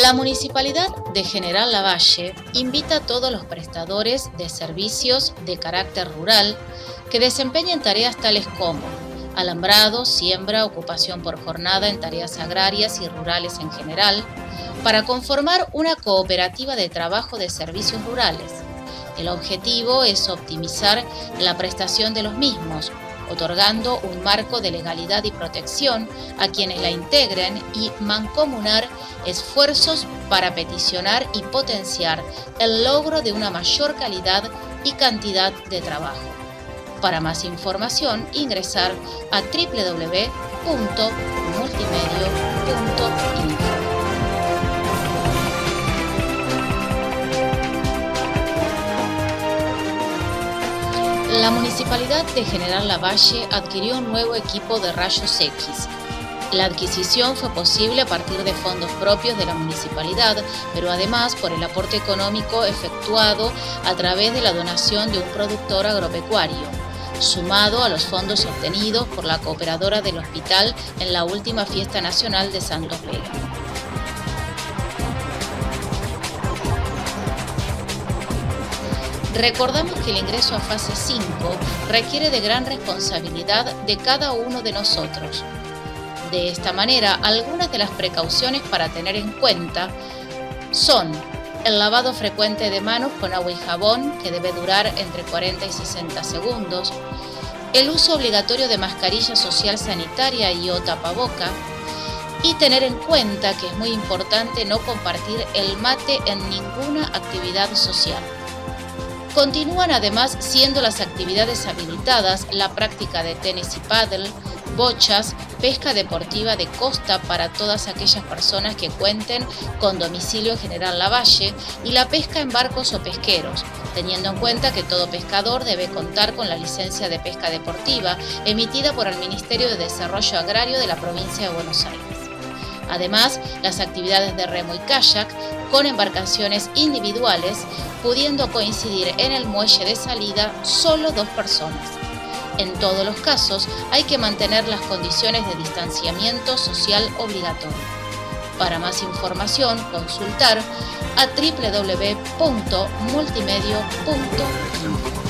La Municipalidad de General Lavalle invita a todos los prestadores de servicios de carácter rural que desempeñen tareas tales como alambrado, siembra, ocupación por jornada en tareas agrarias y rurales en general, para conformar una cooperativa de trabajo de servicios rurales. El objetivo es optimizar la prestación de los mismos, otorgando un marco de legalidad y protección a quienes la integren y mancomunar esfuerzos para peticionar y potenciar el logro de una mayor calidad y cantidad de trabajo. Para más información, ingresar a www.multimedio.info. La Municipalidad de General Lavalle adquirió un nuevo equipo de rayos X. La adquisición fue posible a partir de fondos propios de la municipalidad, pero además por el aporte económico efectuado a través de la donación de un productor agropecuario, sumado a los fondos obtenidos por la cooperadora del hospital en la última fiesta nacional de Santos Vega. Recordamos que el ingreso a fase 5 requiere de gran responsabilidad de cada uno de nosotros. De esta manera, algunas de las precauciones para tener en cuenta son el lavado frecuente de manos con agua y jabón, que debe durar entre 40 y 60 segundos, el uso obligatorio de mascarilla social sanitaria y o tapaboca, y tener en cuenta que es muy importante no compartir el mate en ninguna actividad social. Continúan además siendo las actividades habilitadas la práctica de tenis y paddle, bochas, pesca deportiva de costa para todas aquellas personas que cuenten con domicilio en General Lavalle y la pesca en barcos o pesqueros, teniendo en cuenta que todo pescador debe contar con la licencia de pesca deportiva emitida por el Ministerio de Desarrollo Agrario de la provincia de Buenos Aires. Además, las actividades de remo y kayak con embarcaciones individuales, pudiendo coincidir en el muelle de salida solo dos personas. En todos los casos hay que mantener las condiciones de distanciamiento social obligatorio. Para más información, consultar a www.multimedio.info.